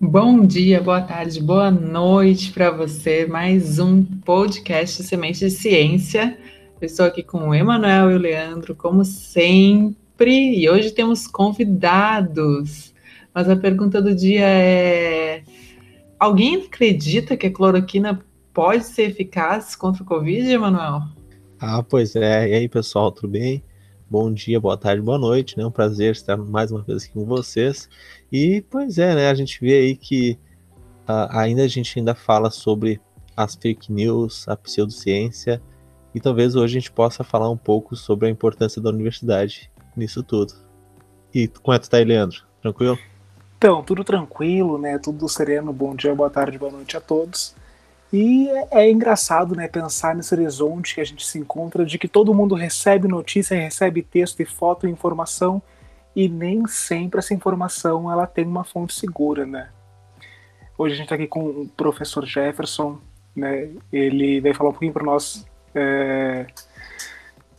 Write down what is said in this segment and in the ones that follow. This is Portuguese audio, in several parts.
Bom dia, boa tarde, boa noite para você. Mais um podcast Semente de Ciência. Eu estou aqui com o Emanuel e o Leandro, como sempre, e hoje temos convidados. Mas a pergunta do dia é: alguém acredita que a cloroquina pode ser eficaz contra o Covid, Emanuel? Ah, pois é. E aí, pessoal, tudo bem? Bom dia, boa tarde, boa noite, né? Um prazer estar mais uma vez aqui com vocês. E, pois é, né? A gente vê aí que uh, ainda a gente ainda fala sobre as fake news, a pseudociência, e talvez hoje a gente possa falar um pouco sobre a importância da universidade nisso tudo. E como é que tá aí, Leandro? Tranquilo? Então, tudo tranquilo, né? Tudo sereno. Bom dia, boa tarde, boa noite a todos. E é, é, engraçado, né, pensar nesse horizonte que a gente se encontra de que todo mundo recebe notícia, recebe texto e foto e informação e nem sempre essa informação ela tem uma fonte segura, né? Hoje a gente está aqui com o professor Jefferson, né? Ele vai falar um pouquinho para nós. É,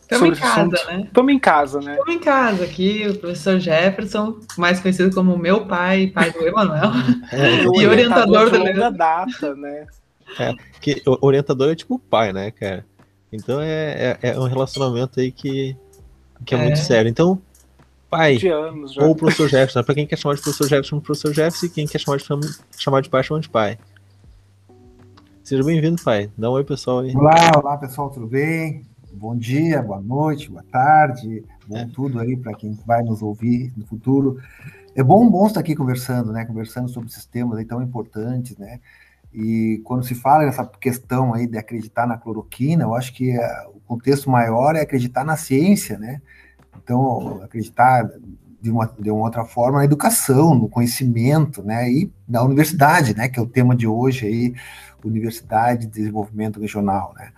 Estamos em casa, né? Estamos em casa, né? Estamos em casa aqui, o professor Jefferson, mais conhecido como meu pai, pai do Emanuel, é, e orientador, orientador da data, né? É, que o orientador é tipo pai, né, cara? Então é, é, é um relacionamento aí que, que é, é. muito sério. Então, pai, ou o professor Jefferson, pra quem quer chamar de professor Jefferson, professor Jefferson, e quem quer chamar de, chamar de pai, chama de pai. Seja bem-vindo, pai. Dá um oi, pessoal aí. Olá, olá, pessoal, tudo bem? Bom dia, boa noite, boa tarde, bom é. tudo aí para quem vai nos ouvir no futuro. É bom, bom estar aqui conversando, né? Conversando sobre sistemas aí tão importantes, né? E quando se fala nessa questão aí de acreditar na cloroquina, eu acho que uh, o contexto maior é acreditar na ciência, né? Então, acreditar de uma, de uma outra forma na educação, no conhecimento, né? E na universidade, né? Que é o tema de hoje aí, Universidade de Desenvolvimento Regional, né?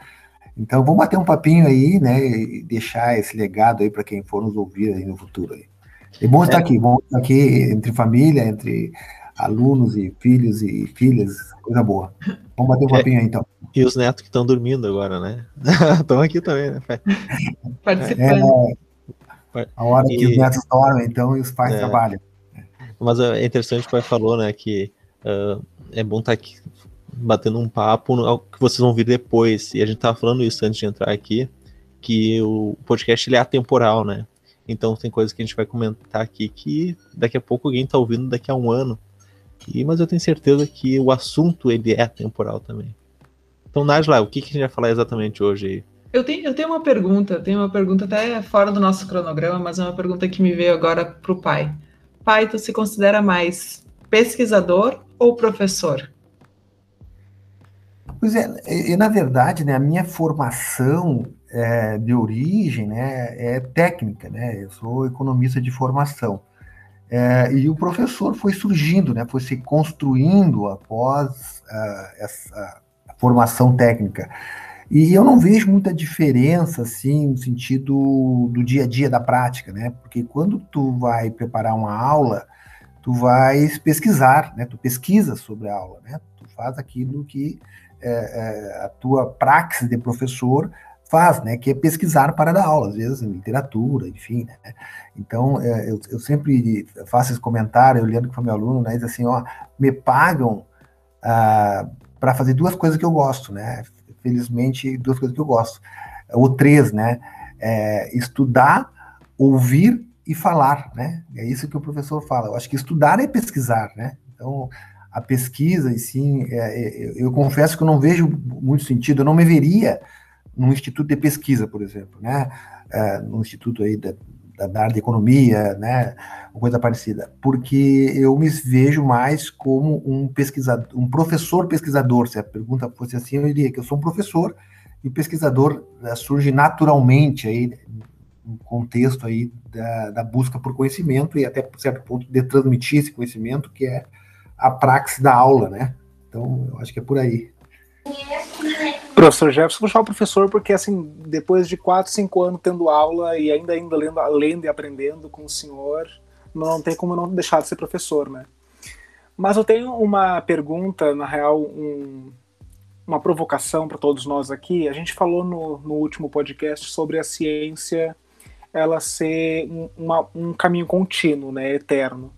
Então, vamos bater um papinho aí, né? E deixar esse legado aí para quem for nos ouvir aí no futuro aí. É bom estar é. aqui, bom estar aqui entre família, entre alunos e filhos e filhas, coisa boa. Vamos bater um é, papinho aí, então. E os netos que estão dormindo agora, né? Estão aqui também, né, pai? Participando. É, a hora e... que os netos dormem, então, e os pais é, trabalham. Mas é interessante o pai falou, né, que uh, é bom estar aqui batendo um papo no, que vocês vão vir depois. E a gente tava falando isso antes de entrar aqui, que o podcast ele é atemporal, né? Então tem coisas que a gente vai comentar aqui que daqui a pouco alguém tá ouvindo daqui a um ano e, mas eu tenho certeza que o assunto ele é temporal também. Então, Najla, o que, que a gente vai falar exatamente hoje aí? Eu tenho, eu tenho uma pergunta, tenho uma pergunta até fora do nosso cronograma, mas é uma pergunta que me veio agora para o pai. Pai, tu se considera mais pesquisador ou professor? Pois é, e, na verdade, né, a minha formação é, de origem né, é técnica, né? Eu sou economista de formação. É, e o professor foi surgindo, né, foi se construindo após uh, essa formação técnica. E eu não vejo muita diferença, assim, no sentido do dia a dia da prática, né? Porque quando tu vai preparar uma aula, tu vais pesquisar, né? Tu pesquisa sobre a aula, né? Tu faz aquilo que é, é, a tua praxis de professor faz, né, que é pesquisar para dar aula, às vezes literatura, enfim, né? Então, é, eu, eu, sempre faço esse comentário, eu lembro que foi meu aluno, né, diz assim, ó, me pagam ah, para fazer duas coisas que eu gosto, né? Felizmente, duas coisas que eu gosto, ou três, né? É, estudar, ouvir e falar, né? É isso que o professor fala. Eu acho que estudar é pesquisar, né? Então, a pesquisa, e sim, é, é, eu confesso que eu não vejo muito sentido, eu não me veria num instituto de pesquisa, por exemplo, né? É, no instituto aí da, da, área de economia, né? Uma coisa parecida, porque eu me vejo mais como um pesquisador, um professor pesquisador. Se a pergunta fosse assim, eu diria que eu sou um professor e pesquisador né, surge naturalmente aí no contexto aí da, da, busca por conhecimento e até por certo ponto de transmitir esse conhecimento que é a praxis da aula, né? Então, eu acho que é por aí. Professor Jefferson, vou chamar o professor porque, assim, depois de 4, 5 anos tendo aula e ainda, ainda lendo, lendo e aprendendo com o senhor, não tem como não deixar de ser professor, né? Mas eu tenho uma pergunta, na real, um, uma provocação para todos nós aqui. A gente falou no, no, último podcast sobre a ciência ela ser um, uma, um caminho contínuo, né, eterno.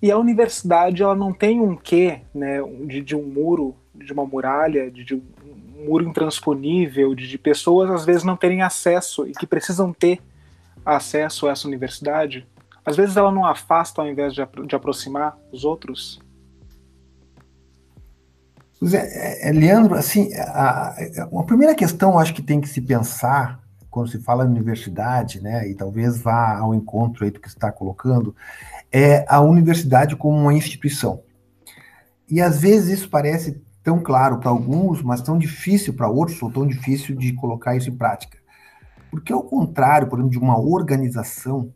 E a universidade ela não tem um quê, né, de, de um muro, de uma muralha, de, de muro intransponível, de, de pessoas às vezes não terem acesso e que precisam ter acesso a essa universidade. Às vezes ela não afasta ao invés de, de aproximar os outros. É, é, Leandro, assim, a, a, primeira questão acho que tem que se pensar quando se fala em universidade, né, e talvez vá ao encontro aí do que está colocando, é a universidade como uma instituição. E às vezes isso parece tão claro para alguns, mas tão difícil para outros, ou tão difícil de colocar isso em prática. Porque ao contrário, por exemplo, de uma organização,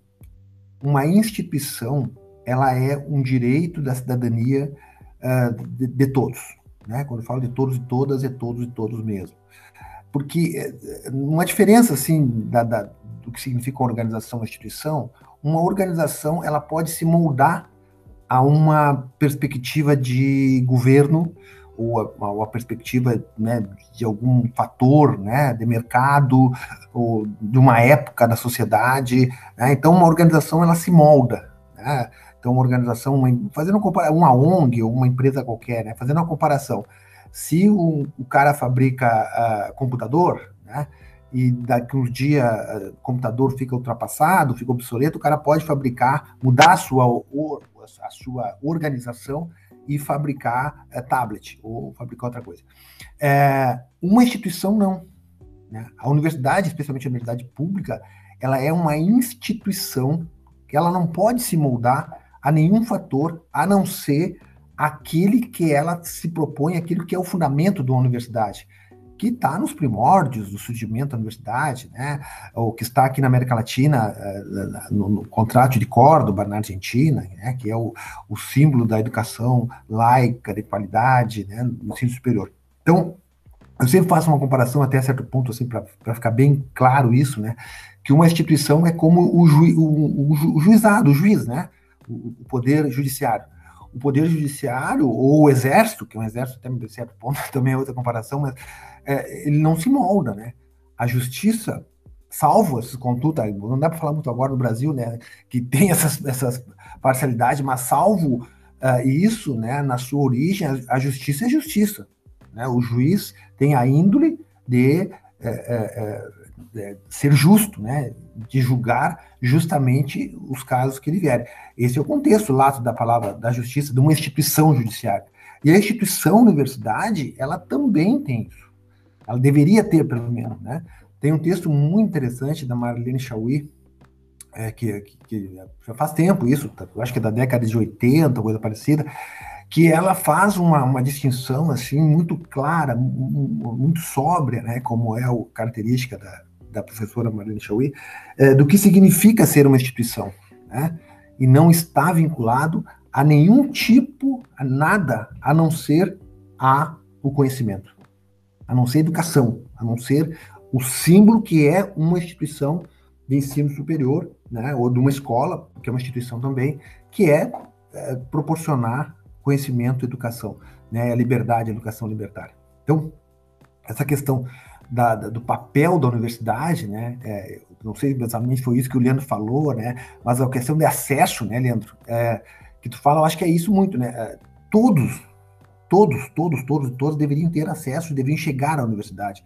uma instituição, ela é um direito da cidadania uh, de, de, todos. Né? Quando eu falo de todos e todas, é todos e todos mesmo. Porque eh, uma diferença assim da, da, do que significa uma organização, uma instituição, uma organização ela pode se moldar a uma perspectiva de governo ou a, ou a perspectiva né, de algum fator né, de mercado ou de uma época da sociedade. Né? Então, uma organização ela se molda. Né? Então, uma organização, uma, fazendo uma, uma ONG ou uma empresa qualquer, né? fazendo uma comparação. Se o, o cara fabrica uh, computador, né? e daqui uns dias o computador fica ultrapassado, fica obsoleto, o cara pode fabricar, mudar a sua, a sua organização e fabricar é, tablet ou fabricar outra coisa. É, uma instituição não. Né? A universidade, especialmente a universidade pública, ela é uma instituição que ela não pode se moldar a nenhum fator a não ser aquele que ela se propõe, aquilo que é o fundamento de uma universidade que está nos primórdios do surgimento da universidade, né? ou que está aqui na América Latina, eh, no, no contrato de Córdoba, na Argentina, né? que é o, o símbolo da educação laica, de qualidade, né? no ensino superior. Então, eu sempre faço uma comparação até certo ponto, assim, para ficar bem claro isso, né? que uma instituição é como o, ju, o, o, juizado, o juiz, né? o, o poder judiciário o poder judiciário ou o exército, que é um exército até certo ponto também é outra comparação, mas é, ele não se molda, né? A justiça, salvo essas condutas, não dá para falar muito agora no Brasil, né? Que tem essas, essas parcialidades, mas salvo uh, isso, né? Na sua origem, a, justiça é justiça, né? O juiz tem a índole de é, é, é, ser justo, né? De julgar justamente os casos que ele vier. Esse é o contexto lato da palavra da justiça, de uma instituição judiciária. E a instituição universidade, ela também tem isso. Ela deveria ter, pelo menos, né? Tem um texto muito interessante da Marlene Chauí, é, que, que, que, já faz tempo isso, tá? acho que é da década de 80, coisa parecida, que ela faz uma, uma distinção assim muito clara, muito sóbria, né, como é a característica da, da professora Marlene Chauí, é, do que significa ser uma instituição, né, e não está vinculado a nenhum tipo, a nada, a não ser a o conhecimento a não ser educação, a não ser o símbolo que é uma instituição de ensino superior, né, ou de uma escola, que é uma instituição também, que é, é proporcionar conhecimento, educação, né, a liberdade, a educação libertária. Então, essa questão da, da, do papel da universidade, né, é, não sei exatamente foi isso que o Leandro falou, né, mas a questão de acesso, né, Leandro, é, que tu fala, eu acho que é isso muito, né, é, todos todos, todos, todos, todos deveriam ter acesso, deveriam chegar à universidade.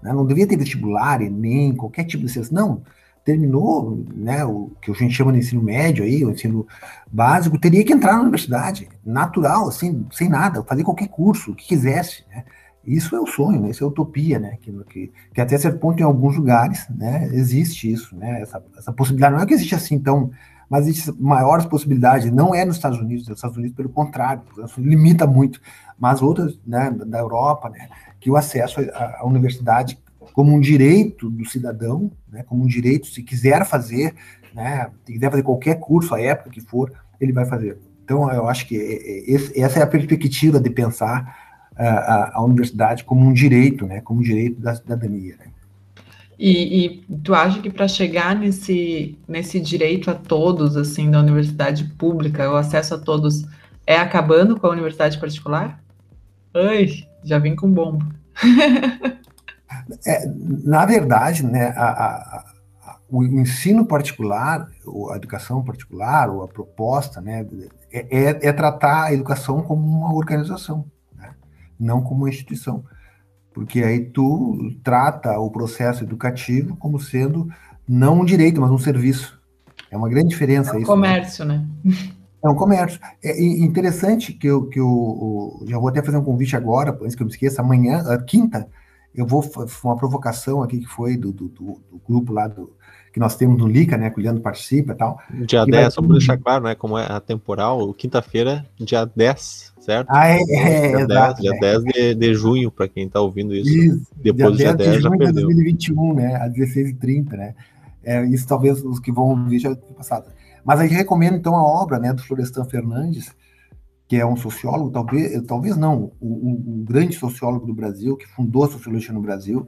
Né? Não devia ter vestibular, nem qualquer tipo de acesso. Não, terminou né, o que a gente chama de ensino médio aí, o ensino básico, teria que entrar na universidade, natural, assim, sem nada, fazer qualquer curso, o que quisesse, né? Isso é o sonho, né? isso é utopia, né? Que, que, que, até certo ponto em alguns lugares, né, existe isso, né? Essa, essa possibilidade não é que existe assim tão mas existem maiores possibilidades. Não é nos Estados Unidos, nos Estados Unidos, pelo contrário, limita muito. Mas outras, né, da Europa, né, que o acesso à, à universidade como um direito do cidadão, né, como um direito, se quiser fazer, né, se quiser fazer qualquer curso, a época que for, ele vai fazer. Então, eu acho que é, é, essa é a perspectiva de pensar a, a, universidade como um direito, né, como um direito da cidadania. Né. E, e, tu acha que para chegar nesse, nesse direito a todos, assim, da universidade pública, o acesso a todos, é acabando com a universidade particular? Ai, já vim com bomba. é, na verdade, né, a, a, o ensino particular, a educação particular, ou a proposta, né, é, é, é tratar a educação como uma organização, né, não como uma instituição. Porque aí tu trata o processo educativo como sendo não um direito, mas um serviço. É uma grande diferença é um isso. comércio, né? né? É um comércio. É interessante que eu, que eu, já vou até fazer um convite agora, antes que eu me esqueça, amanhã, quinta, eu vou uma provocação aqui que foi do, do, do, do grupo lá do, que nós temos no Lica, né, que o Leandro participa e tal. Dia 10, só para deixar claro, né, como é a temporal, quinta-feira, dia 10, certo? Ah, é, é, dia 10, dia é. 10 de, de junho, para quem está ouvindo isso. isso. Depois dia do dia 10, 10 de já junho perdeu. 2021, né, às 16h30, né. É, isso talvez os que vão ouvir já passado. Mas aí recomendo, então, a obra, né, do Florestan Fernandes, que é um sociólogo, talvez, talvez não, o, o, o grande sociólogo do Brasil, que fundou a sociologia no Brasil,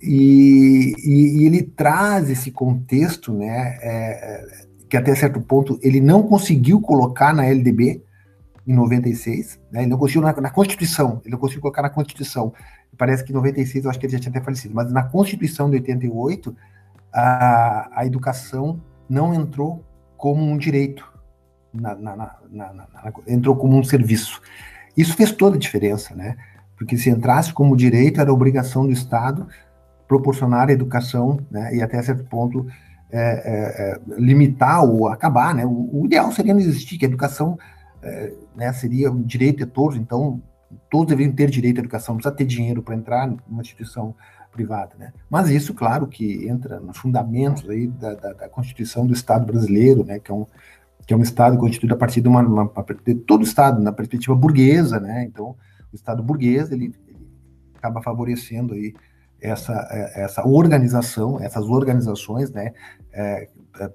e, e, e ele traz esse contexto, né, é, que até certo ponto ele não conseguiu colocar na LDB em 96, né, ele não conseguiu na, na, Constituição, ele não conseguiu colocar na Constituição. Parece que em 96 eu acho que ele já tinha até falecido, mas na Constituição de 88 a, a educação não entrou como um direito, na, na, na, entrou como um serviço. Isso fez toda a diferença, né? Porque se entrasse como direito, era obrigação do Estado proporcionar educação, né, e até certo ponto é, é, é, limitar ou acabar, né, o, o, ideal seria não existir, que a educação é, né, seria um direito de todos, então todos deveriam ter direito à educação, não precisa ter dinheiro para entrar numa instituição privada, né, mas isso, claro, que entra nos fundamentos aí da, da, da Constituição do Estado brasileiro, né, que é um que é um Estado constituído a partir de uma, uma, de todo o Estado, na perspectiva burguesa, né, então o Estado burguês, ele, ele acaba favorecendo aí essa, é, essa organização, essas organizações né, é, é,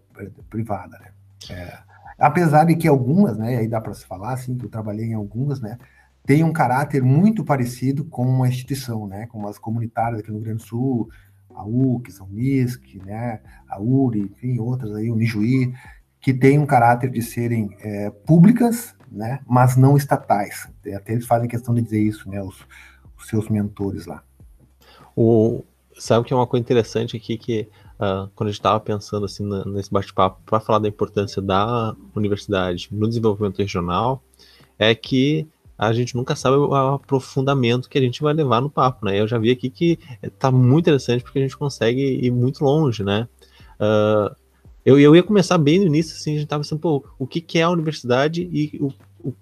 privada. Né? É, apesar de que algumas, né, aí dá para se falar, assim, que eu trabalhei em algumas, né, tem um caráter muito parecido com uma instituição, né, como as comunitárias aqui no Rio Grande do Sul, a UC, a Unisc, né, a URI, enfim, outras aí, o Nijuí, que tem um caráter de serem é, públicas, né, mas não estatais. Até eles fazem questão de dizer isso, né, os, os seus mentores lá. O, sabe que é uma coisa interessante aqui que uh, quando a gente estava pensando assim nesse bate-papo para falar da importância da universidade no desenvolvimento regional é que a gente nunca sabe o aprofundamento que a gente vai levar no papo, né? Eu já vi aqui que está muito interessante porque a gente consegue ir muito longe, né? Uh, eu, eu ia começar bem no início, assim, a gente estava pensando, pô, o que, que é a universidade e o,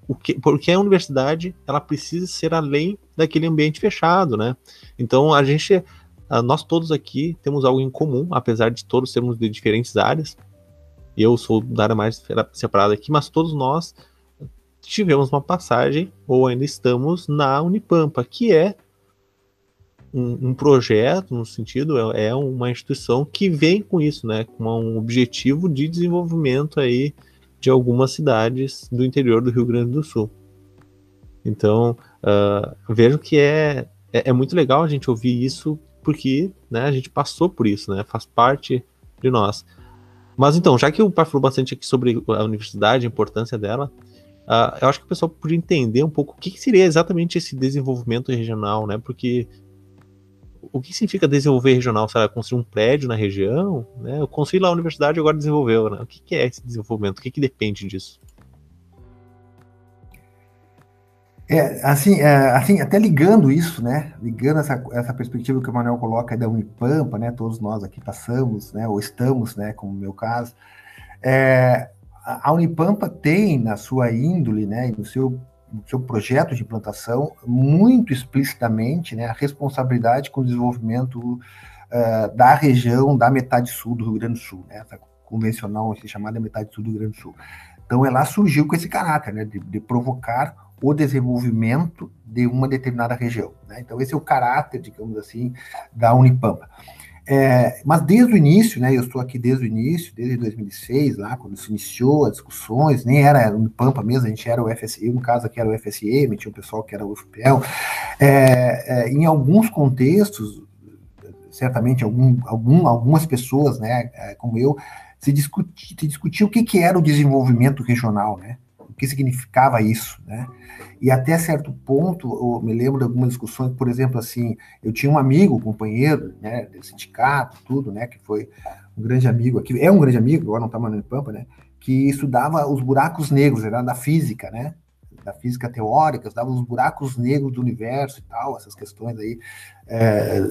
o, que, porque a universidade ela precisa ser além daquele ambiente fechado, né? Então a gente, nós todos aqui temos algo em comum, apesar de todos sermos de diferentes áreas. Eu sou da área mais separada aqui, mas todos nós tivemos uma passagem ou ainda estamos na Unipampa, que é um, um, projeto, no sentido, é, é, uma instituição que vem com isso, né, com um objetivo de desenvolvimento aí de algumas cidades do interior do Rio Grande do Sul. Então, uh, vejo que é, é, é, muito legal a gente ouvir isso, porque né, a gente passou por isso, né, faz parte de nós. Mas então, já que o pai falou bastante aqui sobre a universidade, a importância dela, uh, eu acho que o pessoal podia entender um pouco o que, que seria exatamente esse desenvolvimento regional, né? Porque o que significa desenvolver regional? Será construir um prédio na região? Né? Eu construí lá a universidade agora desenvolveu. Né? O que, que é esse desenvolvimento? O que, que depende disso? É, assim, é, assim, até ligando isso, né, ligando essa, essa perspectiva que o Manuel coloca da Unipampa, né, todos nós aqui passamos, né, ou estamos, né, como no meu caso, é, a Unipampa tem na sua índole, né, no seu no seu projeto de implantação muito explicitamente né, a responsabilidade com o desenvolvimento uh, da região da metade sul do Rio Grande do Sul, né, essa convencional assim, chamada metade sul do Rio Grande do Sul. Então ela surgiu com esse caráter né, de, de provocar o desenvolvimento de uma determinada região. Né? Então esse é o caráter, digamos assim, da Unipampa. É, mas desde o início, né, eu estou aqui desde o início, desde 2006, lá quando se iniciou as discussões, nem era no Pampa mesmo, a gente era o FSE, no caso aqui era o FSM, tinha um pessoal que era o UFPEL. É, é, em alguns contextos, certamente algum, algum, algumas pessoas, né, é, como eu, se discutia o que, que era o desenvolvimento regional, né? Que significava isso, né? E até certo ponto, eu me lembro de algumas discussões, por exemplo, assim, eu tinha um amigo, companheiro, né, do sindicato, tudo, né, que foi um grande amigo aqui, é um grande amigo, agora não está mais no Pampa, né, que estudava os buracos negros, era da física, né, da física teórica, estudava os buracos negros do universo e tal, essas questões aí, é,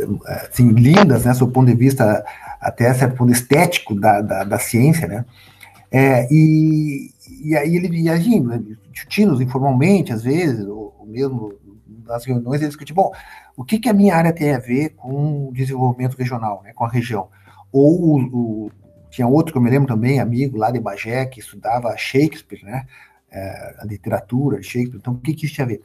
assim, lindas, né, do ponto de vista, até certo ponto estético da, da, da ciência, né, é, e, e aí ele ia agindo, né, discutindo informalmente, às vezes, ou, ou mesmo nas reuniões, ele discute, bom, o que, que a minha área tem a ver com o desenvolvimento regional, né, com a região? Ou o, tinha outro que eu me lembro também, amigo lá de Bagé, que estudava Shakespeare, né, é, a literatura, Shakespeare, então o que, que isso tinha a ver?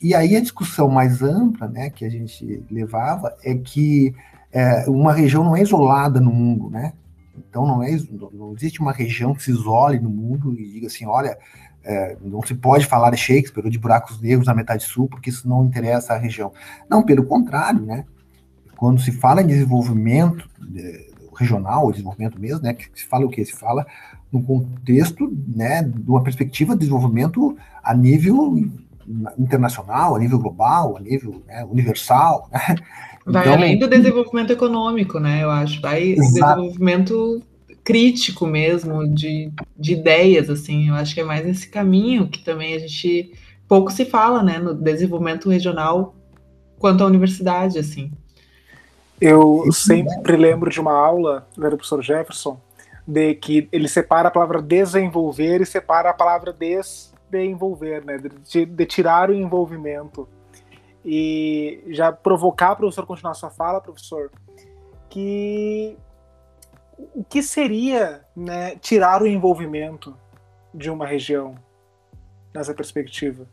E aí a discussão mais ampla, né, que a gente levava é que é, uma região não é isolada no mundo, né, então não, é, não existe uma região que se isole no mundo e diga assim, olha, é, não se pode falar de Shakespeare ou de buracos negros na metade sul, porque isso não interessa à região. Não, pelo contrário, né? Quando se fala em desenvolvimento é, regional, desenvolvimento mesmo, né? Que se fala o quê? Se fala no contexto, né, de uma perspectiva de desenvolvimento a nível internacional, a nível global, a nível né, universal. Né? Vai então, além do desenvolvimento econômico, né? Eu acho. Vai exato. desenvolvimento crítico mesmo, de, de ideias, assim. Eu acho que é mais esse caminho que também a gente pouco se fala, né? No desenvolvimento regional quanto à universidade, assim. Eu sempre lembro de uma aula do professor Jefferson, de que ele separa a palavra desenvolver e separa a palavra desenvolver, né? De, de tirar o envolvimento e já provocar o professor continuar sua fala, professor, que o que seria né, tirar o envolvimento de uma região nessa perspectiva?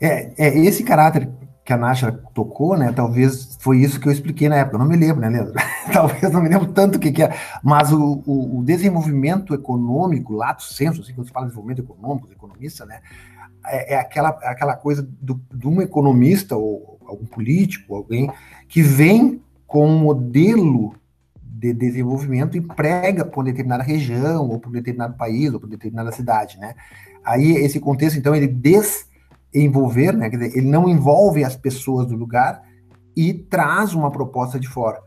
É, é esse caráter que a Nasha tocou, né? Talvez foi isso que eu expliquei na época. Eu não me lembro, né, Leandro? talvez não me lembro tanto o que, que é. Mas o, o, o desenvolvimento econômico, lato senso, assim, quando se fala de desenvolvimento econômico, economista, né? É, é aquela, aquela coisa do, de um economista ou algum político, alguém que vem com um modelo de desenvolvimento e prega uma determinada região, ou um determinado país, ou uma determinada cidade, né? Aí, esse contexto, então, ele desenvolver, né? Quer dizer, ele não envolve as pessoas do lugar e traz uma proposta de fora.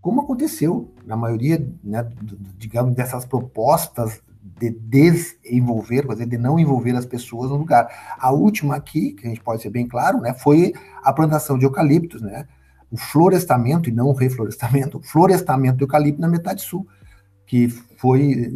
Como aconteceu na maioria, né, digamos, dessas propostas de desenvolver, dizer, de não envolver as pessoas no lugar. A última aqui, que a gente pode ser bem claro, né, foi a plantação de eucaliptos, né, o florestamento e não o reflorestamento, o florestamento do eucalipto na metade sul, que foi,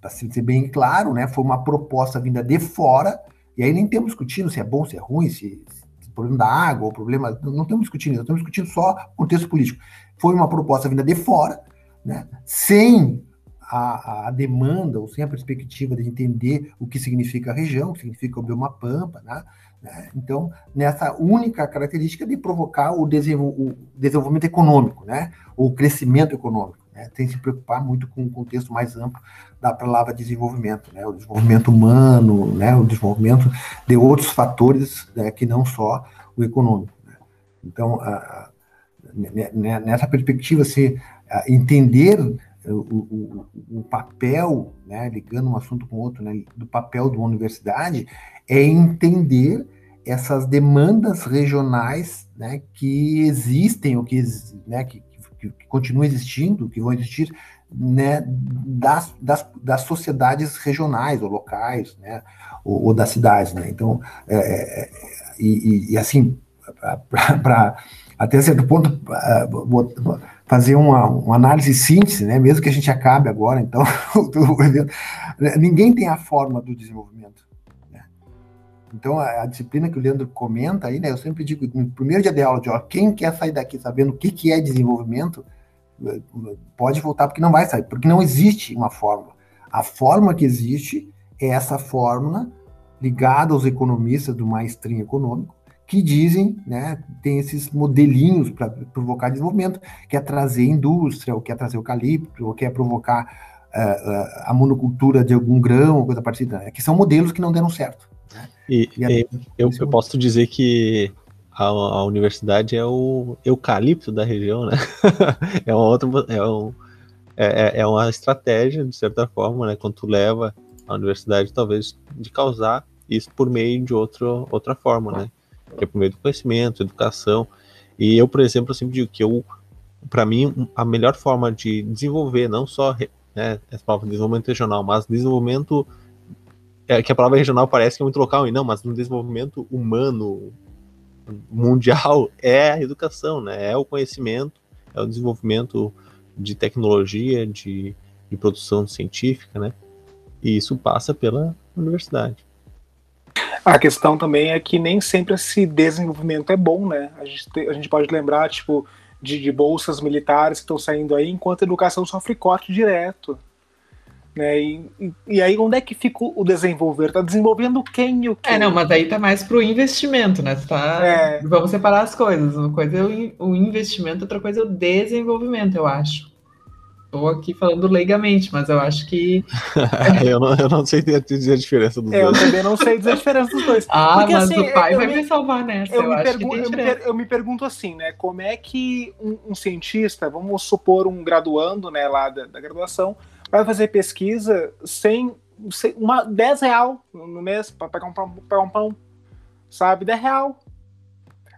para ser bem claro, né, foi uma proposta vinda de fora, e aí nem estamos discutindo se é bom, se é ruim, se, se problema da água, o problema, não estamos discutindo isso, estamos discutindo só contexto político. Foi uma proposta vinda de fora, né, sem a, a, demanda, ou sem a perspectiva de entender o que significa a região, o que significa o bioma pampa, né? né? Então, nessa única característica de provocar o, desenvol o desenvolvimento econômico, né? o crescimento econômico. Né? Tem que se preocupar muito com o contexto mais amplo da palavra desenvolvimento, né? o desenvolvimento humano, né? o desenvolvimento de outros fatores né? que não só o econômico. Né? Então, a, a, nessa perspectiva, se entender o, o, o, papel, né, ligando um assunto com outro, né, do papel uma universidade, é entender essas demandas regionais né, que existem, ou que, né, que, que, que continuam existindo, que vão existir né, das, das, das sociedades regionais ou locais, né, ou, ou das cidades. Né? Então, é, é, é e, e, assim, para até certo ponto, uh, fazer uma, uma, análise síntese, né? mesmo que a gente acabe agora, então, ninguém tem a forma do desenvolvimento. Né? Então, a, a, disciplina que o Leandro comenta aí, né, eu sempre digo, no primeiro dia de aula, de, ó, quem quer sair daqui sabendo o que, que é desenvolvimento, pode voltar, porque não vai sair, porque não existe uma fórmula. A fórmula que existe é essa fórmula ligada aos economistas do mainstream econômico, que dizem, né, tem esses modelinhos para provocar desenvolvimento, quer trazer indústria, ou quer trazer eucalipto, ou quer provocar uh, a monocultura de algum grão, coisa parecida, né, que são modelos que não deram certo. Né? E, e aí, eu, eu posso dizer que a, a, universidade é o eucalipto da região, né? é uma outra, é, um, é, é, é uma estratégia de certa forma, né? Quando tu leva a universidade talvez de causar isso por meio de outro, outra forma, né? Que é por meio do conhecimento, educação. E eu, por exemplo, sempre digo que eu, para mim, a melhor forma de desenvolver, não só né, essa palavra desenvolvimento regional, mas desenvolvimento é, que a palavra regional parece que é muito local, e não, mas no desenvolvimento humano mundial é a educação, né? É o conhecimento, é o desenvolvimento de tecnologia, de, de produção científica, né? E isso passa pela universidade. A questão também é que nem sempre esse desenvolvimento é bom, né? A gente, te, a gente pode lembrar, tipo, de, de bolsas militares que estão saindo aí, enquanto a educação sofre corte direto. Né? E, e, e, aí, onde é que fica o desenvolver? Tá desenvolvendo quem e o que? É, não, mas aí tá mais pro investimento, né? Tá... É. Vamos separar as coisas. Uma coisa é o, o investimento, outra coisa é o desenvolvimento, eu acho. Estou aqui falando leigamente, mas eu acho que. eu, não, eu não sei dizer a diferença dos dois. Eu também não sei dizer a diferença dos dois. Ah, Porque, mas assim, o pai vai me, me salvar nessa. Eu, eu, me pergu eu, me eu, me pergunto assim, né? Como é que um, um, cientista, vamos supor um graduando, né, lá da, da graduação, vai fazer pesquisa sem, sem uma 10 real no mês para pegar um pão, pegar um pão, sabe? 10 real.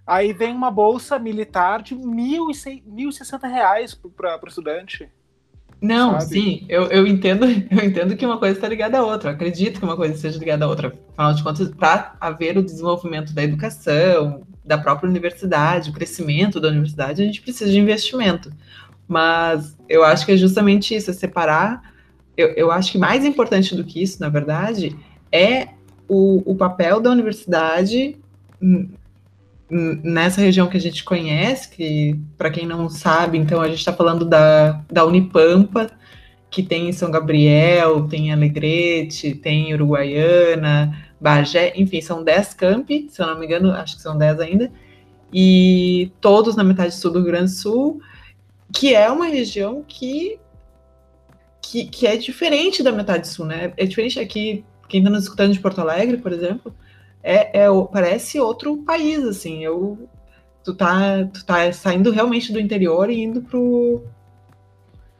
Aí vem uma bolsa militar de mil e sessenta reais para o estudante. Não, sabe? sim, eu, eu entendo, eu entendo que uma coisa está ligada à outra. Eu acredito que uma coisa seja ligada à outra. Afinal de contas, para haver o desenvolvimento da educação, da própria universidade, o crescimento da universidade, a gente precisa de investimento. Mas eu acho que é justamente isso, é separar. Eu, eu acho que mais importante do que isso, na verdade, é o, o papel da universidade nessa região que a gente conhece, que para quem não sabe, então a gente está falando da, da Unipampa, que tem em São Gabriel, tem Alegrete, tem Uruguaiana, Bagé, enfim, são 10 campi, se eu não me engano, acho que são 10 ainda, e todos na metade sul do Rio Grande do Sul, que é uma região que, que, que é diferente da metade sul, né? É diferente aqui, quem está nos escutando de Porto Alegre, por exemplo, é, é, parece outro país, assim. Eu, tu, tá, tu tá saindo realmente do interior e indo pro.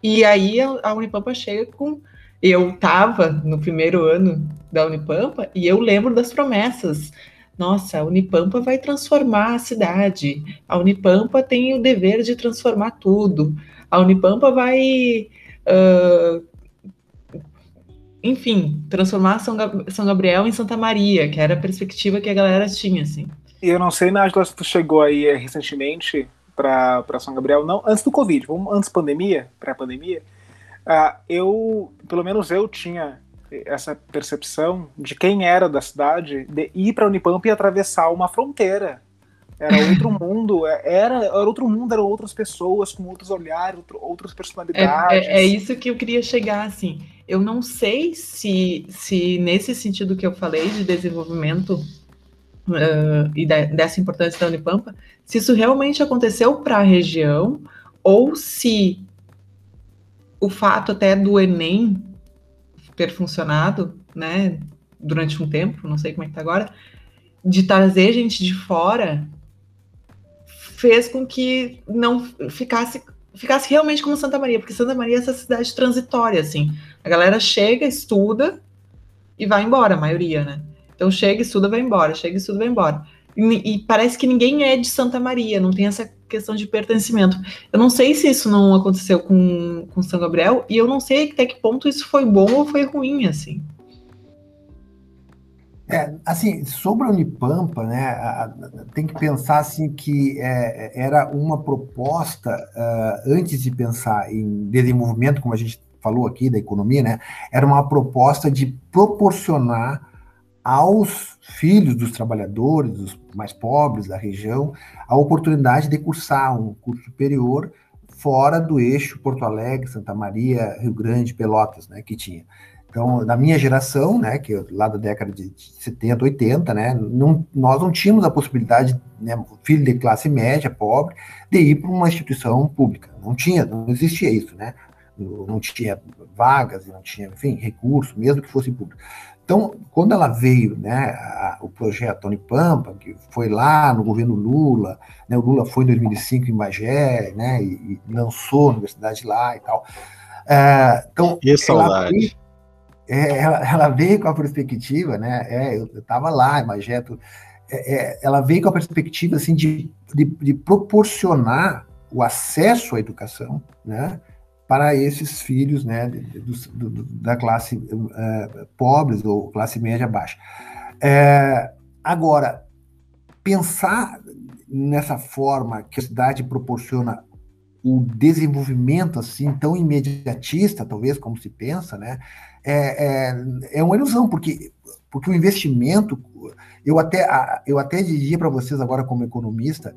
E aí a, a Unipampa chega com. Eu tava no primeiro ano da Unipampa e eu lembro das promessas. Nossa, a Unipampa vai transformar a cidade. A Unipampa tem o dever de transformar tudo. A Unipampa vai uh, enfim, transformar São, São Gabriel em Santa Maria, que era a perspectiva que a galera tinha, assim. E eu não sei, Nájila, se tu chegou aí eh, recentemente para São Gabriel, não, antes do Covid, vamos, antes pandemia, pré-pandemia, uh, eu, pelo menos eu tinha essa percepção de quem era da cidade de ir para Unipamp e atravessar uma fronteira. Era outro mundo, é, era, era outro mundo, eram outras pessoas com outros olhares, outro, outras personalidades. É, é, é, isso que eu queria chegar, assim. Eu não sei se, se nesse sentido que eu falei de desenvolvimento uh, e dessa importância da Unipampa, se isso realmente aconteceu para a região ou se o fato até do Enem ter funcionado, né, durante um tempo, não sei como é que tá agora, de trazer gente de fora fez com que não ficasse ficasse realmente como Santa Maria, porque Santa Maria é essa cidade transitória, assim. A galera chega, estuda e vai embora, a maioria, né? Então chega, estuda, vai embora, chega, estuda, vai embora. E, e, parece que ninguém é de Santa Maria, não tem essa questão de pertencimento. Eu não sei se isso não aconteceu com, com São Gabriel, e eu não sei até que ponto isso foi bom ou foi ruim, assim. É, assim, sobre a Unipampa, né, a, a, tem que pensar assim que é, era uma proposta uh, antes de pensar em desenvolvimento, como a gente falou aqui da economia, né, era uma proposta de proporcionar aos filhos dos trabalhadores, dos mais pobres da região, a oportunidade de cursar um curso superior fora do eixo Porto Alegre, Santa Maria, Rio Grande, Pelotas, né, que tinha. Então, na minha geração, né, que lá da década de 70, 80, né, não, nós não tínhamos a possibilidade, né, filho de classe média, pobre, de ir para uma instituição pública. Não tinha, não existia isso, né? Não tinha vagas, não tinha, enfim, recurso, mesmo que fosse público. Então, quando ela veio, né, a, o projeto Unipampa, que foi lá no governo Lula, né, o Lula foi em 2005 em Magé, né, e, e lançou a universidade lá e tal. É, então, e saudade. é, ela, ela, veio com a perspectiva, né? É, eu estava lá, Mageto, é, é, ela veio com a perspectiva assim de, de, de, proporcionar o acesso à educação, né? Para esses filhos, né? Do, do, da classe uh, pobres ou classe média baixa. É, agora, pensar nessa forma que a cidade proporciona o desenvolvimento assim tão imediatista, talvez como se pensa, né? É, é, é uma ilusão porque porque o investimento, eu até eu até diria para vocês agora como economista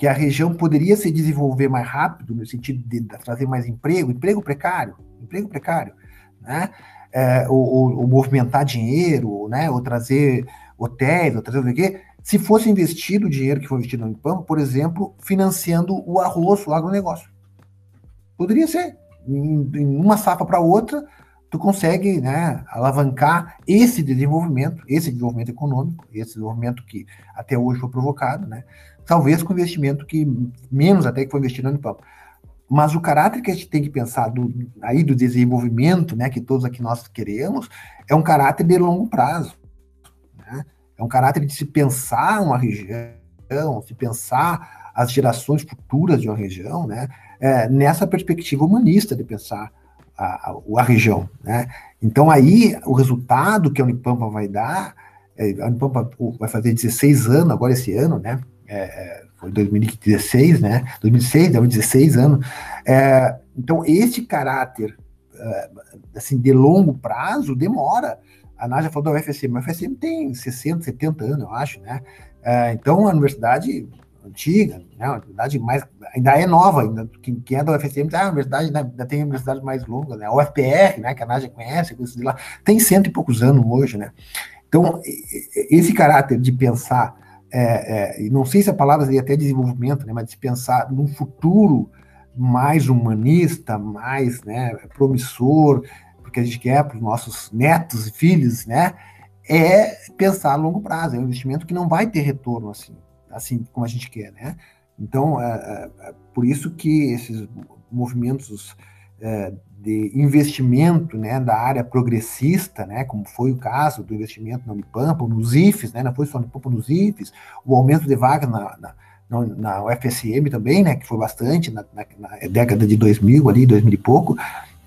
que a região poderia se desenvolver mais rápido no sentido de trazer mais emprego, emprego precário, emprego precário, né? É, ou, ou, ou, movimentar dinheiro, né? Ou trazer hotéis, ou trazer o quê? se fosse investido o dinheiro que foi investido no Unipam, por exemplo, financiando o arroz, o agronegócio. Poderia ser. Em, em uma safra para outra, tu consegue né, alavancar esse desenvolvimento, esse desenvolvimento econômico, esse desenvolvimento que até hoje foi provocado, né, talvez com investimento que menos até que foi investido no Unipam. Mas o caráter que a gente tem que pensar do, aí do desenvolvimento, né, que todos aqui nós queremos, é um caráter de longo prazo. Né? É um caráter de se pensar uma região, se pensar as gerações futuras de uma região, né? É, nessa perspectiva humanista de pensar a, a, a, região, né? Então aí o resultado que a Unipampa vai dar, é, a Unipampa vai fazer 16 anos agora esse ano, né? É, é foi 2016, né? 2006, 2016 anos. É, então esse caráter é, assim de longo prazo demora a Nádia falou da UFSM, a UFSM tem 60, 70 anos, eu acho, né? É, então, a universidade antiga, né, a universidade mais, ainda é nova, ainda, quem, quem é da UFSM, ah, a universidade ainda, ainda tem universidade mais longa, né? A UFPR, né, que a Nádia conhece, de lá, tem cento e poucos anos hoje, né? Então, esse caráter de pensar, é, é, não sei se a palavra seria até desenvolvimento, né, mas de pensar num futuro mais humanista, mais né, promissor, que a gente quer para os nossos netos e filhos, né? É pensar a longo prazo, é um investimento que não vai ter retorno assim, assim como a gente quer, né? Então, é, é, é por isso que esses movimentos é, de investimento né, da área progressista, né, como foi o caso do investimento na Unipampa, nos IFES, né, não foi só na Unipampa, nos IFES, o aumento de vagas na, na, na, na UFSM também, né, que foi bastante na, na, década de 2000, ali, 2000 e pouco,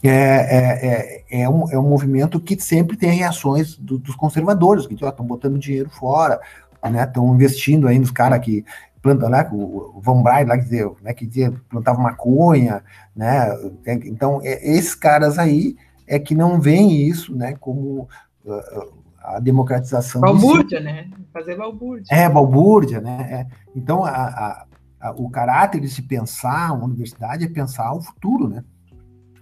é, é, é, é, um, é um movimento que sempre tem reações do, dos conservadores, que estão botando dinheiro fora, estão né, investindo aí nos caras que plantam, né, o Van Braille lá, que dizia, né, que dizia, plantava maconha, né, então é, esses caras aí é que não veem isso, né, como uh, a democratização... Balbúrdia, né, fazer balbúrdia. É, balbúrdia, né, é. então a, a, a, o caráter de se pensar uma universidade é pensar o futuro, né,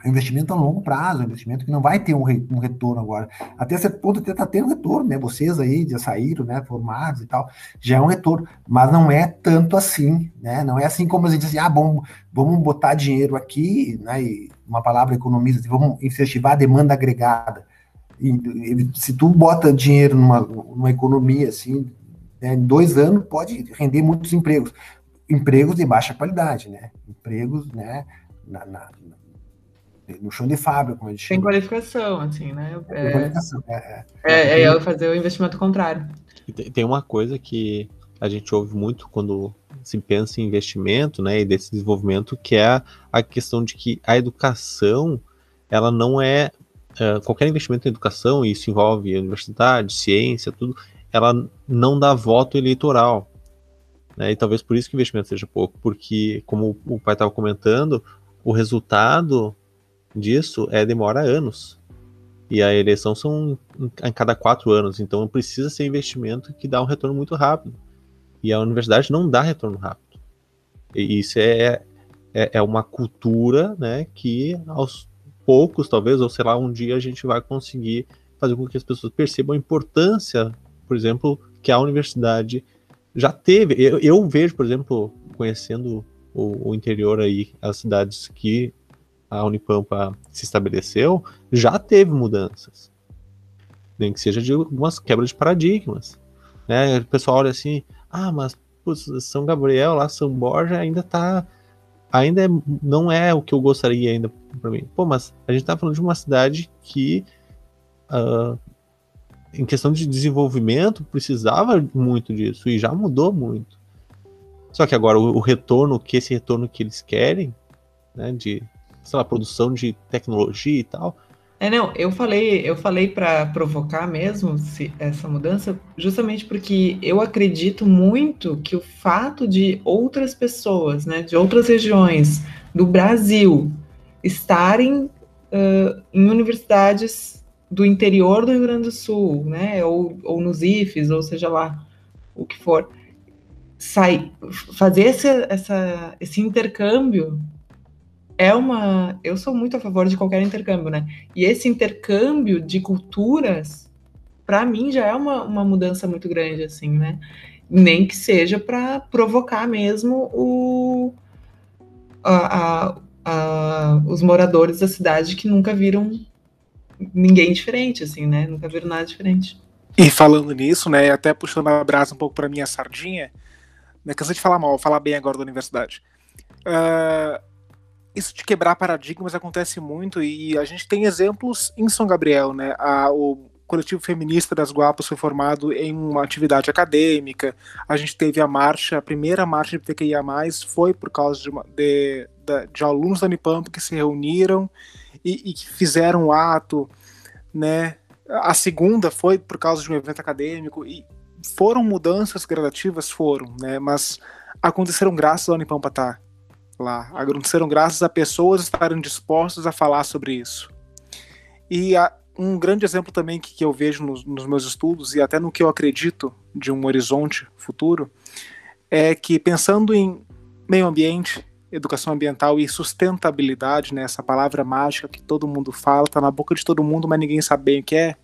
é um investimento a longo prazo, é um investimento que não vai ter um, re, um retorno agora. Até certo ponto até está tendo retorno, né? Vocês aí já saíram, né? Formados e tal, já é um retorno, mas não é tanto assim, né? Não é assim como a gente diz assim, ah, bom, vamos botar dinheiro aqui, né? E uma palavra economista, vamos incentivar a demanda agregada. E, se tu bota dinheiro numa, numa economia assim, né, em dois anos pode render muitos empregos, empregos de baixa qualidade, né? Empregos, né? Na, na, no chão de fábrica, como a gente Tem chama. qualificação, assim, né? É, qualificação, é. É, é, é fazer o investimento contrário. Tem uma coisa que a gente ouve muito quando se pensa em investimento, né, e desse desenvolvimento, que é a questão de que a educação, ela não é, é qualquer investimento em educação, e isso envolve universidade, ciência, tudo, ela não dá voto eleitoral. Né, e talvez por isso que o investimento seja pouco, porque, como o pai estava comentando, o resultado disso é demora anos. E a eleição são em cada quatro anos, então precisa ser investimento que dá um retorno muito rápido. E a universidade não dá retorno rápido. E isso é, é, é uma cultura né, que aos poucos, talvez, ou sei lá, um dia a gente vai conseguir fazer com que as pessoas percebam a importância, por exemplo, que a universidade já teve. Eu, eu vejo, por exemplo, conhecendo o, o interior aí, as cidades que a Unipampa se estabeleceu, já teve mudanças. Nem que seja de algumas quebras de paradigmas. Né? O pessoal olha assim, ah, mas putz, São Gabriel, lá São Borja ainda tá. Ainda é, não é o que eu gostaria ainda para mim. Pô, mas a gente tá falando de uma cidade que uh, em questão de desenvolvimento, precisava muito disso e já mudou muito. Só que agora o, o retorno, que esse retorno que eles querem, né, de sei lá, produção de tecnologia e tal. É, não, eu falei, eu falei para provocar mesmo se, essa mudança, justamente porque eu acredito muito que o fato de outras pessoas, né, de outras regiões do Brasil estarem uh, em universidades do interior do Rio Grande do Sul, né, ou, ou nos IFES, ou seja lá, o que for, sai, fazer esse, essa, esse intercâmbio é uma. Eu sou muito a favor de qualquer intercâmbio, né? E esse intercâmbio de culturas, para mim, já é uma, uma mudança muito grande, assim, né? Nem que seja para provocar mesmo o, a, a, a, os moradores da cidade que nunca viram ninguém diferente, assim, né? Nunca viram nada diferente. E falando nisso, né, até puxando a brasa um pouco para minha sardinha, não é cansei de falar mal, falar bem agora da universidade. Uh, isso de quebrar paradigmas acontece muito e a gente tem exemplos em São Gabriel, né? A, o coletivo feminista das Guapas foi formado em uma atividade acadêmica. A gente teve a marcha, a primeira marcha de PQIA+, foi por causa de, uma, de, de, de alunos da Unipamp que se reuniram e, fizeram um ato, né? A segunda foi por causa de um evento acadêmico e foram mudanças gradativas, foram, né? Mas aconteceram graças ao Unipampa estar tá lá. Aconteceram graças a pessoas estarem dispostas a falar sobre isso. E a, um grande exemplo também que, que eu vejo nos, nos, meus estudos e até no que eu acredito de um horizonte futuro é que pensando em meio ambiente, educação ambiental e sustentabilidade, né, essa palavra mágica que todo mundo fala, está na boca de todo mundo, mas ninguém sabe bem o que é.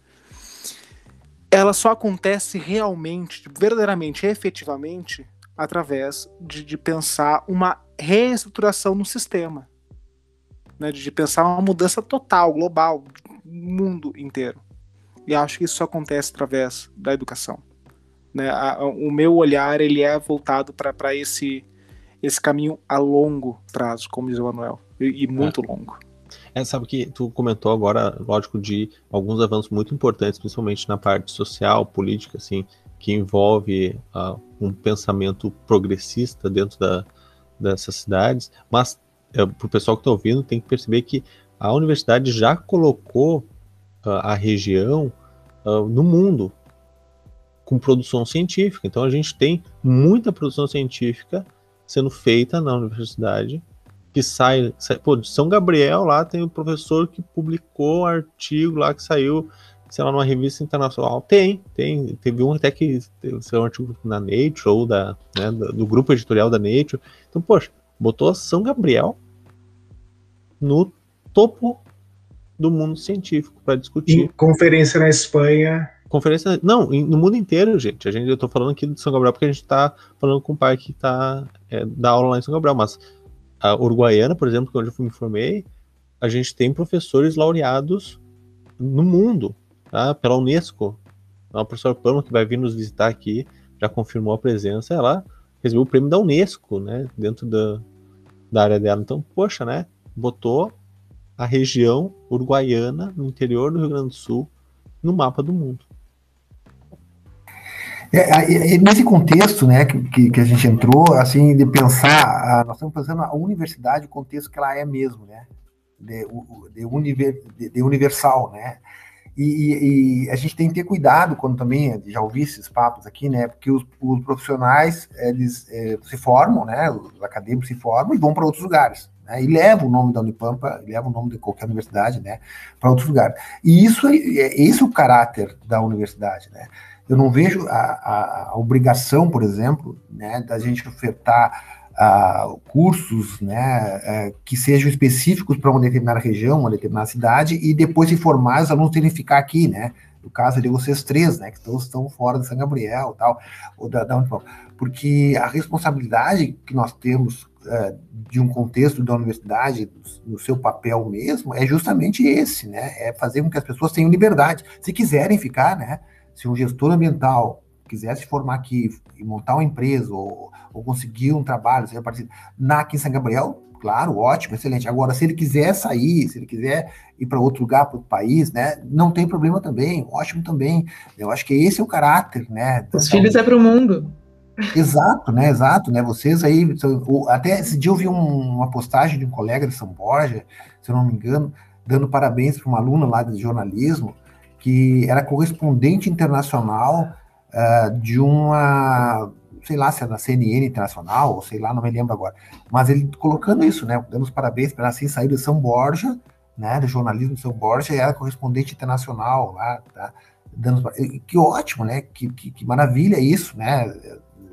Ela só acontece realmente, verdadeiramente, efetivamente, através de, de pensar uma reestruturação no sistema, né, de pensar uma mudança total, global, mundo inteiro. E acho que isso acontece através da educação. Né? A, o meu olhar ele é voltado para esse esse caminho a longo prazo, como diz o Manuel, e, e muito é. longo. É, sabe que tu comentou agora, lógico, de alguns avanços muito importantes, principalmente na parte social, política, assim, que envolve uh, um pensamento progressista dentro da, dessas cidades, mas é, para o pessoal que está ouvindo, tem que perceber que a universidade já colocou uh, a região uh, no mundo com produção científica. Então a gente tem muita produção científica sendo feita na universidade que sai, sai pô, de São Gabriel lá tem o um professor que publicou um artigo lá que saiu sei lá, numa revista internacional. Tem, tem. Teve um até que saiu um artigo na Nature ou da, né, do grupo editorial da Nature. Então, poxa, botou São Gabriel no topo do mundo científico para discutir. Em conferência na Espanha. Conferência. Não, no mundo inteiro, gente. A gente eu tô falando aqui de São Gabriel porque a gente tá falando com o pai que tá, é, dá aula lá em São Gabriel, mas a Uruguaiana, por exemplo, que é onde eu me formei, a gente tem professores laureados no mundo tá? pela Unesco. A professora Pama, que vai vir nos visitar aqui, já confirmou a presença, ela recebeu o prêmio da Unesco, né? Dentro da, da área dela. Então, poxa, né? Botou a região uruguaiana, no interior do Rio Grande do Sul, no mapa do mundo. É, é, nesse contexto, né, que, que, a gente entrou, assim, de pensar, nós estamos pensando a universidade, o contexto que ela é mesmo, né, de, de, de, de universal, né, e, e, a gente tem que ter cuidado quando também, já ouvi esses papos aqui, né? Porque os, os profissionais, eles é, se formam, né? Os acadêmicos se formam e vão para outros lugares. Né, e levam o nome da Unipampa, levam o nome de qualquer universidade, né? Para outros lugares. E isso é, é esse é o caráter da universidade, né? Eu não vejo a, a, a obrigação, por exemplo, né, da gente ofertar uh, cursos né, uh, que sejam específicos para uma determinada região, uma determinada cidade, e depois de formar, os alunos terem que ficar aqui, né? No caso de vocês três, né, que todos estão fora de São Gabriel tal, ou da, da porque a responsabilidade que nós temos uh, de um contexto da universidade, no seu papel mesmo, é justamente esse, né? É fazer com que as pessoas tenham liberdade. Se quiserem ficar, né? Se um gestor ambiental quiser se formar aqui e montar uma empresa ou, ou conseguir um trabalho, seja parecido, na aqui em São Gabriel, claro, ótimo, excelente. Agora, se ele quiser sair, se ele quiser ir para outro lugar, para outro país, né, não tem problema também, ótimo também. Eu acho que esse é o caráter, né? Os filhos é para o mundo. Exato, né? Exato, né? Vocês aí, até esse dia eu vi um, uma postagem de um colega de São Borja, se eu não me engano, dando parabéns para uma aluna lá de jornalismo que era correspondente internacional uh, de uma, sei lá se é da CNN Internacional, ou sei lá, não me lembro agora, mas ele colocando isso, né? Dando os parabéns para assim sair de São Borja, né? Do jornalismo de São Borja, e era correspondente internacional lá, tá? Dando, que ótimo, né? Que, que, que maravilha isso, né?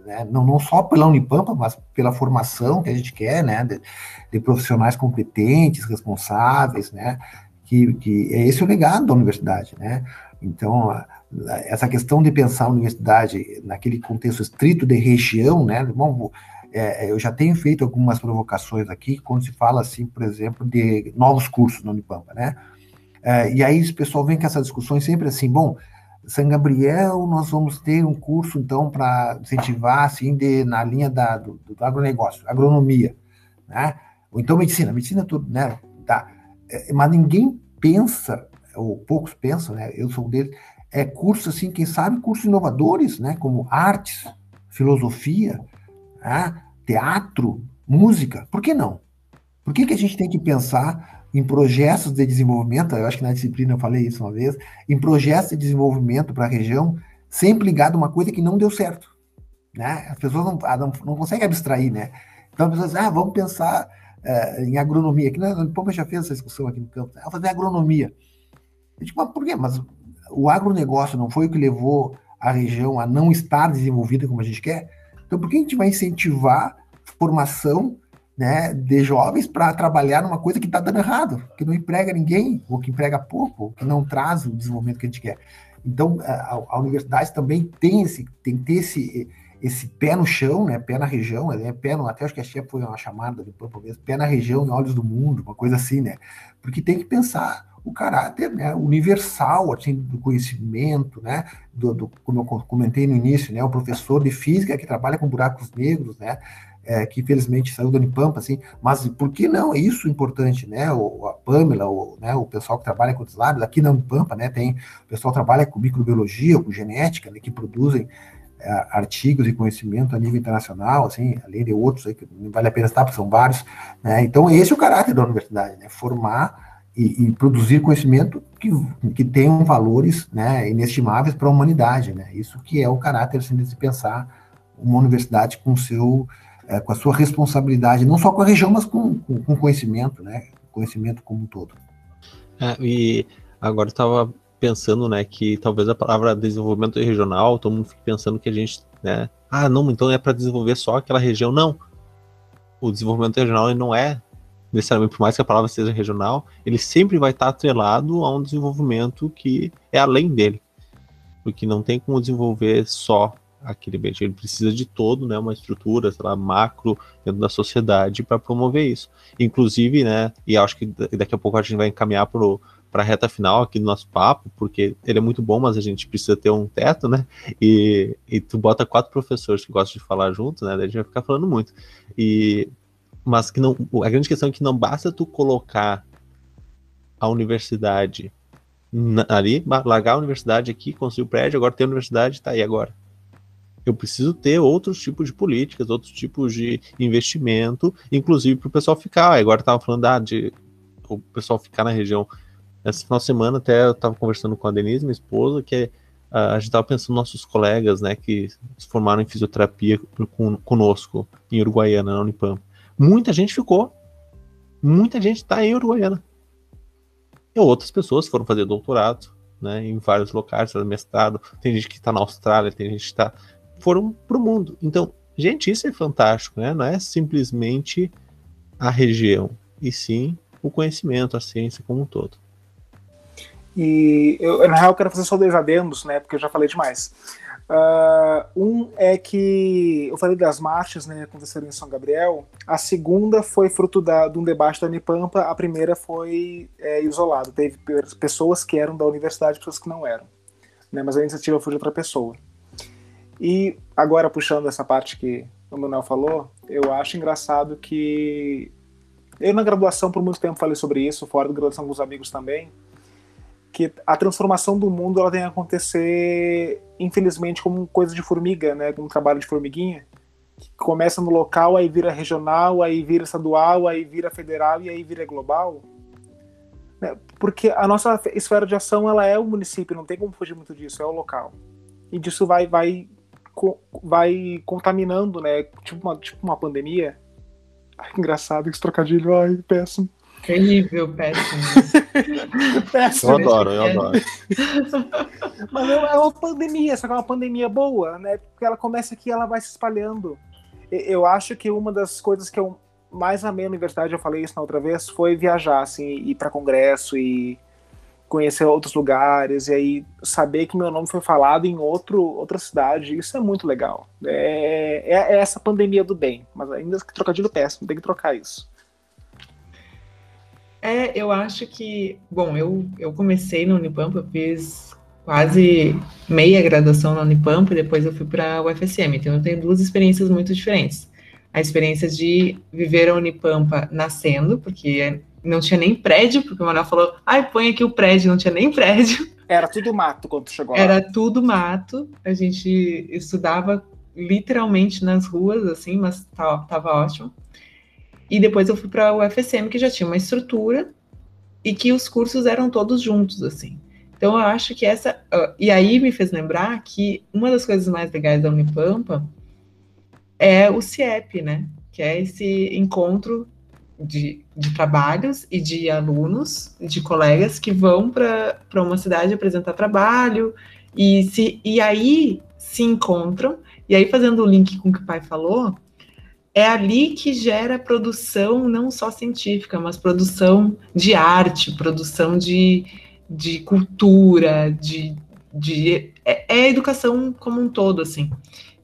né? Não, não só pela Unipampa, mas pela formação que a gente quer, né? De, de profissionais competentes, responsáveis, né? Que, que é esse o legado da universidade, né? Então, essa questão de pensar a universidade naquele contexto estrito de região, né? Bom, é, eu já tenho feito algumas provocações aqui, quando se fala, assim, por exemplo, de novos cursos na Unipampa, né? É, e aí o pessoal vem com essas discussões sempre assim, bom, São Gabriel, nós vamos ter um curso, então, para incentivar, assim, de, na linha da, do, do agronegócio, agronomia, né? Ou então medicina, medicina tudo, né? Tá. É, mas ninguém pensa, ou poucos pensam, né? Eu sou dele, é curso, assim, quem sabe, cursos inovadores, né? Como artes, filosofia, né? teatro, música. Por que não? Por que, que a gente tem que pensar em projetos de desenvolvimento, eu acho que na disciplina eu falei isso uma vez, em projetos de desenvolvimento para a região, sempre ligado a uma coisa que não deu certo. Né? As pessoas não, ah, não, não conseguem abstrair, né? Então as pessoas dizem, ah, vamos pensar uh, em agronomia. Que na Pompa já fez essa discussão aqui no campo. Ah, fazer agronomia. Eu digo, mas por quê? Mas o agronegócio não foi o que levou a região a não estar desenvolvida como a gente quer? Então por que a gente vai incentivar formação né, de jovens para trabalhar numa coisa que está dando errado, que não emprega ninguém, ou que emprega pouco, ou que não traz o desenvolvimento que a gente quer. Então, a, a universidade também tem esse, tem que ter esse, esse pé no chão, né, pé na região, né, pé no, até acho que a chefe foi uma chamada de mesmo, pé na região, em olhos do mundo, uma coisa assim, né, porque tem que pensar o caráter né, universal assim, do conhecimento, né, do, do, como eu comentei no início, né, o professor de física que trabalha com buracos negros, né, é, que infelizmente saiu da Unipampa, assim, mas por que não? É isso importante, né? O, a Pamela, o, né, o pessoal que trabalha com os lábios, aqui na Unipampa, né, tem o pessoal que trabalha com microbiologia, com genética, né, que produzem é, artigos e conhecimento a nível internacional, assim, além de outros aí, que não vale a pena estar, porque são vários, né? Então, esse é o caráter da universidade, né? Formar e, e produzir conhecimento que, que tenham valores né, inestimáveis para a humanidade, né? Isso que é o caráter assim, de se pensar uma universidade com seu é, com a sua responsabilidade, não só com a região, mas com, com, com conhecimento, né? Conhecimento como um todo. É, e agora estava pensando, né, que talvez a palavra desenvolvimento regional, todo mundo fique pensando que a gente, né, ah, não, então é para desenvolver só aquela região. Não. O desenvolvimento regional não é necessariamente, por mais que a palavra seja regional, ele sempre vai estar atrelado a um desenvolvimento que é além dele. Porque não tem como desenvolver só aquele ambiente. Ele precisa de todo, né, uma estrutura, sei lá, macro dentro da sociedade para promover isso. Inclusive, né, e acho que daqui a pouco a gente vai encaminhar para a reta final aqui do nosso papo, porque ele é muito bom, mas a gente precisa ter um teto, né? E, e tu bota quatro professores que gostam de falar juntos, né? Daí a gente vai ficar falando muito. E mas que não, a grande questão é que não basta tu colocar a universidade ali, largar a universidade aqui, construir o prédio, agora tem a universidade, tá aí agora eu preciso ter outros tipos de políticas, outros tipos de investimento, inclusive para o pessoal ficar. Agora estava falando ah, de o pessoal ficar na região. Essa final de semana até eu estava conversando com a Denise, minha esposa, que uh, a gente estava pensando nos nossos colegas, né, que se formaram em fisioterapia conosco em Uruguaiana, na Unipam. Muita gente ficou. Muita gente está em Uruguaiana. E outras pessoas foram fazer doutorado, né, em vários locais, mestrado. Tem gente que está na Austrália, tem gente que está foram para o mundo. Então, gente, isso é fantástico, né? Não é simplesmente a região, e sim o conhecimento, a ciência como um todo. E eu, na real, quero fazer só dois adendos, né? Porque eu já falei demais. Uh, um é que eu falei das marchas, né? Aconteceram em São Gabriel. A segunda foi fruto da, de um debate da Unipampa. A primeira foi é, isolado. Teve pessoas que eram da universidade, pessoas que não eram. Né, mas a iniciativa foi de outra pessoa. E agora puxando essa parte que o Manuel falou, eu acho engraçado que eu na graduação por muito tempo falei sobre isso, fora da graduação com os amigos também, que a transformação do mundo ela tem que acontecer, infelizmente, como coisa de formiga, né, como um trabalho de formiguinha, que começa no local, aí vira regional, aí vira estadual, aí vira federal e aí vira global. Né? Porque a nossa esfera de ação ela é o município, não tem como fugir muito disso, é o local. E disso vai vai vai contaminando, né? Tipo uma, tipo uma pandemia. Ai, que engraçado esse trocadilho, ai, péssimo. Terrível, péssimo. péssimo. Eu adoro, eu adoro. Mas é, é uma pandemia, só que é uma pandemia boa, né? Porque ela começa aqui ela vai se espalhando. Eu acho que uma das coisas que eu mais amei na universidade, eu falei isso na outra vez, foi viajar, assim, ir para congresso e conhecer outros lugares e aí saber que meu nome foi falado em outro, outra cidade, isso é muito legal. É, é, é essa pandemia do bem, mas ainda que trocadilho péssimo, tem que trocar isso. É, eu acho que, bom, eu, eu comecei no Unipampa, eu fiz quase meia graduação na Unipampa e depois eu fui para o UFSM, então eu tenho duas experiências muito diferentes. A experiência de viver a Unipampa nascendo, porque não tinha nem prédio, porque o Manuel falou, ai, põe aqui o prédio, não tinha nem prédio. Era tudo mato quando chegou lá. Era tudo mato, a gente estudava literalmente nas ruas, assim, mas tava ótimo. E depois eu fui para o UFSM, que já tinha uma estrutura e que os cursos eram todos juntos, assim. Então eu acho que essa. Uh, e aí me fez lembrar que uma das coisas mais legais da Unipampa é o CIEP, né? Que é esse encontro de, de trabalhos e de alunos, de colegas que vão para uma cidade apresentar trabalho e, se, e aí se encontram, e aí fazendo o link com o que o pai falou, é ali que gera produção não só científica, mas produção de arte, produção de, de cultura, de, de é, é educação como um todo, assim.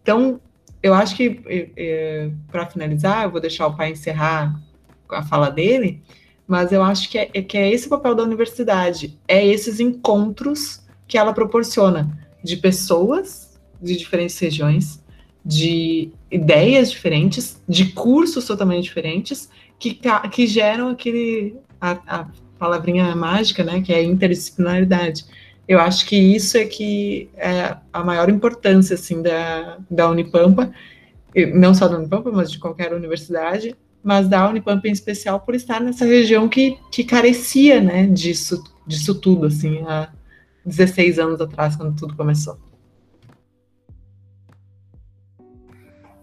Então, eu acho que, é, é para finalizar, eu vou deixar o pai encerrar a fala dele, mas eu acho que é, que é esse o papel da universidade, é esses encontros que ela proporciona de pessoas de diferentes regiões, de ideias diferentes, de cursos totalmente diferentes, que, que geram aquele a, a palavrinha mágica, né, que é interdisciplinaridade. Eu acho que isso é que é a maior importância assim da, da Unipampa, não só da Unipampa, mas de qualquer universidade, mas da Unipampa em especial por estar nessa região que, que carecia, né, disso, disso tudo, assim, há 16 anos atrás, quando tudo começou.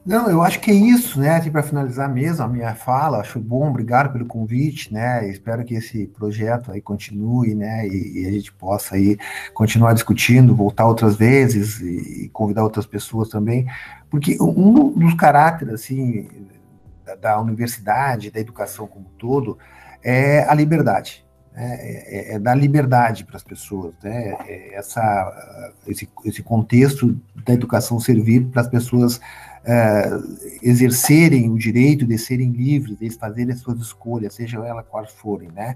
Não, eu acho que é isso, né? Assim, para finalizar mesmo a minha fala, acho bom, obrigado pelo convite, né? Espero que esse projeto aí continue, né? E, e, a gente possa aí continuar discutindo, voltar outras vezes e convidar outras pessoas também, porque um dos caráteres assim da, da universidade, da educação como um todo, é a liberdade. Né? É, é, é dar liberdade para as pessoas, né? É essa, esse, esse contexto da educação servir para as pessoas é, exercerem o direito de serem livres, de fazerem as suas escolhas, sejam elas quais forem, né?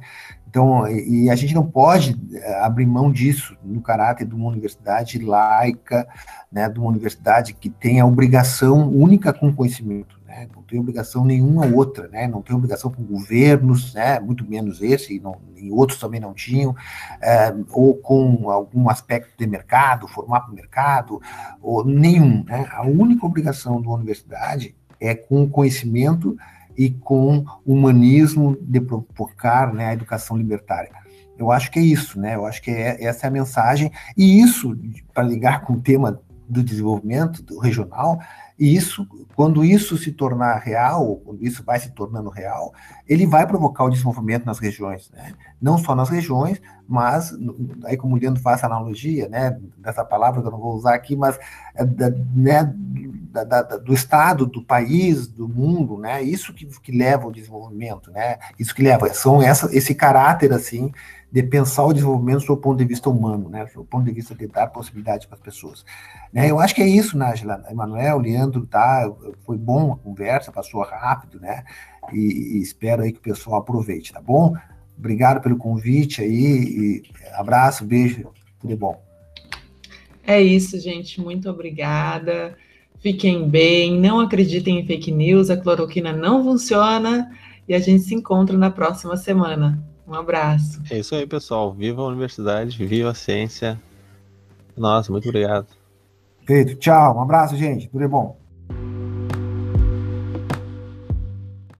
Então, e, a gente não pode é, abrir mão disso no caráter de uma universidade laica, né, de uma universidade que tem a obrigação única com conhecimento, né? não tem obrigação nenhuma outra, né? não tem obrigação com governos, né? muito menos esse, e, não, e outros também não tinham, é, ou com algum aspecto de mercado, formar para o mercado, ou nenhum. Né? A única obrigação uma universidade é com conhecimento e com humanismo de provocar né, a educação libertária. Eu acho que é isso, né? Eu acho que é, essa é a mensagem. E isso, para ligar com o tema do desenvolvimento do regional, e isso, quando isso se tornar real, quando isso vai se tornando real, ele vai provocar o desenvolvimento nas regiões, né? Não só nas regiões, mas aí como o Leandro faz a analogia, né, dessa palavra que eu não vou usar aqui, mas é da, né, da, da, do estado, do país, do mundo, né? Isso que, que leva ao desenvolvimento, né? Isso que leva, são essa, esse caráter assim de pensar o desenvolvimento do ponto de vista humano, né, do ponto de vista de dar possibilidade para as pessoas. Né, eu acho que é isso, Nájila, Emanuel, Leandro, tá, foi bom a conversa, passou rápido, né, e, e, espero aí que o pessoal aproveite, tá bom? Obrigado pelo convite aí, abraço, beijo, tudo bom. É isso, gente. Muito obrigada. Fiquem bem, não acreditem em fake news, a cloroquina não funciona e a gente se encontra na próxima semana. Um abraço. É isso aí, pessoal. Viva a universidade, viva a ciência. Nossa, muito obrigado. Feito. Tchau. Um abraço, gente. Tudo é bom.